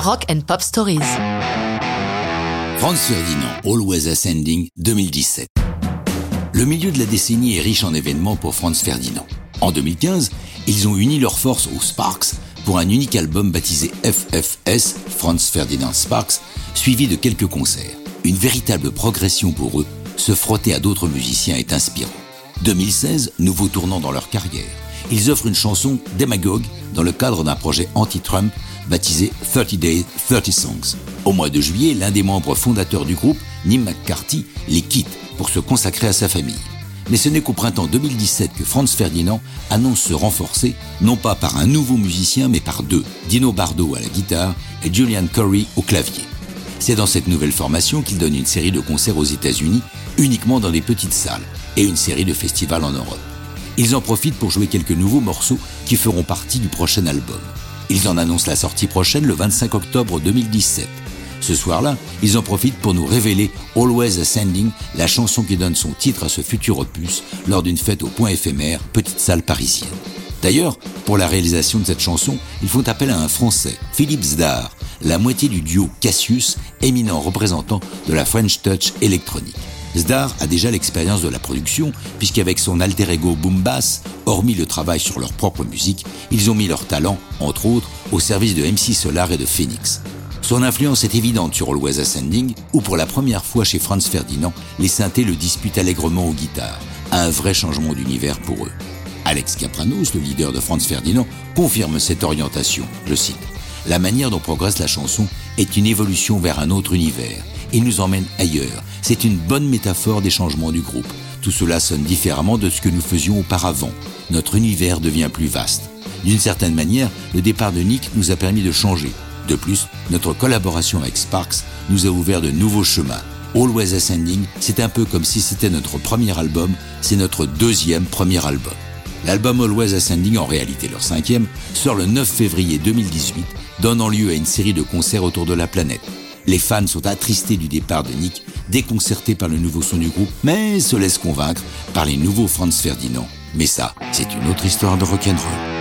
Rock and Pop Stories. Franz Ferdinand, Always Ascending, 2017. Le milieu de la décennie est riche en événements pour Franz Ferdinand. En 2015, ils ont uni leurs forces aux Sparks pour un unique album baptisé FFS, Franz Ferdinand Sparks, suivi de quelques concerts. Une véritable progression pour eux, se frotter à d'autres musiciens est inspirant. 2016, nouveau tournant dans leur carrière. Ils offrent une chanson Demagogue dans le cadre d'un projet anti-Trump baptisé 30 Days, 30 Songs. Au mois de juillet, l'un des membres fondateurs du groupe, Nim McCarthy, les quitte pour se consacrer à sa famille. Mais ce n'est qu'au printemps 2017 que Franz Ferdinand annonce se renforcer, non pas par un nouveau musicien, mais par deux, Dino Bardo à la guitare et Julian Curry au clavier. C'est dans cette nouvelle formation qu'il donne une série de concerts aux États-Unis, uniquement dans des petites salles, et une série de festivals en Europe. Ils en profitent pour jouer quelques nouveaux morceaux qui feront partie du prochain album. Ils en annoncent la sortie prochaine le 25 octobre 2017. Ce soir-là, ils en profitent pour nous révéler Always Ascending, la chanson qui donne son titre à ce futur opus lors d'une fête au point éphémère, petite salle parisienne. D'ailleurs, pour la réalisation de cette chanson, ils font appel à un Français, Philippe Zdar, la moitié du duo Cassius, éminent représentant de la French Touch électronique. Zdar a déjà l'expérience de la production, puisqu'avec son alter ego Boom Bass, hormis le travail sur leur propre musique, ils ont mis leur talent, entre autres, au service de MC Solar et de Phoenix. Son influence est évidente sur Always Ascending, où pour la première fois chez Franz Ferdinand, les synthés le disputent allègrement aux guitares, un vrai changement d'univers pour eux. Alex Capranos, le leader de Franz Ferdinand, confirme cette orientation. Je cite La manière dont progresse la chanson est une évolution vers un autre univers. Il nous emmène ailleurs. C'est une bonne métaphore des changements du groupe. Tout cela sonne différemment de ce que nous faisions auparavant. Notre univers devient plus vaste. D'une certaine manière, le départ de Nick nous a permis de changer. De plus, notre collaboration avec Sparks nous a ouvert de nouveaux chemins. Always Ascending, c'est un peu comme si c'était notre premier album, c'est notre deuxième premier album. L'album Always Ascending, en réalité leur cinquième, sort le 9 février 2018, donnant lieu à une série de concerts autour de la planète. Les fans sont attristés du départ de Nick, déconcertés par le nouveau son du groupe, mais se laissent convaincre par les nouveaux Franz Ferdinand. Mais ça, c'est une autre histoire de rock'n'roll.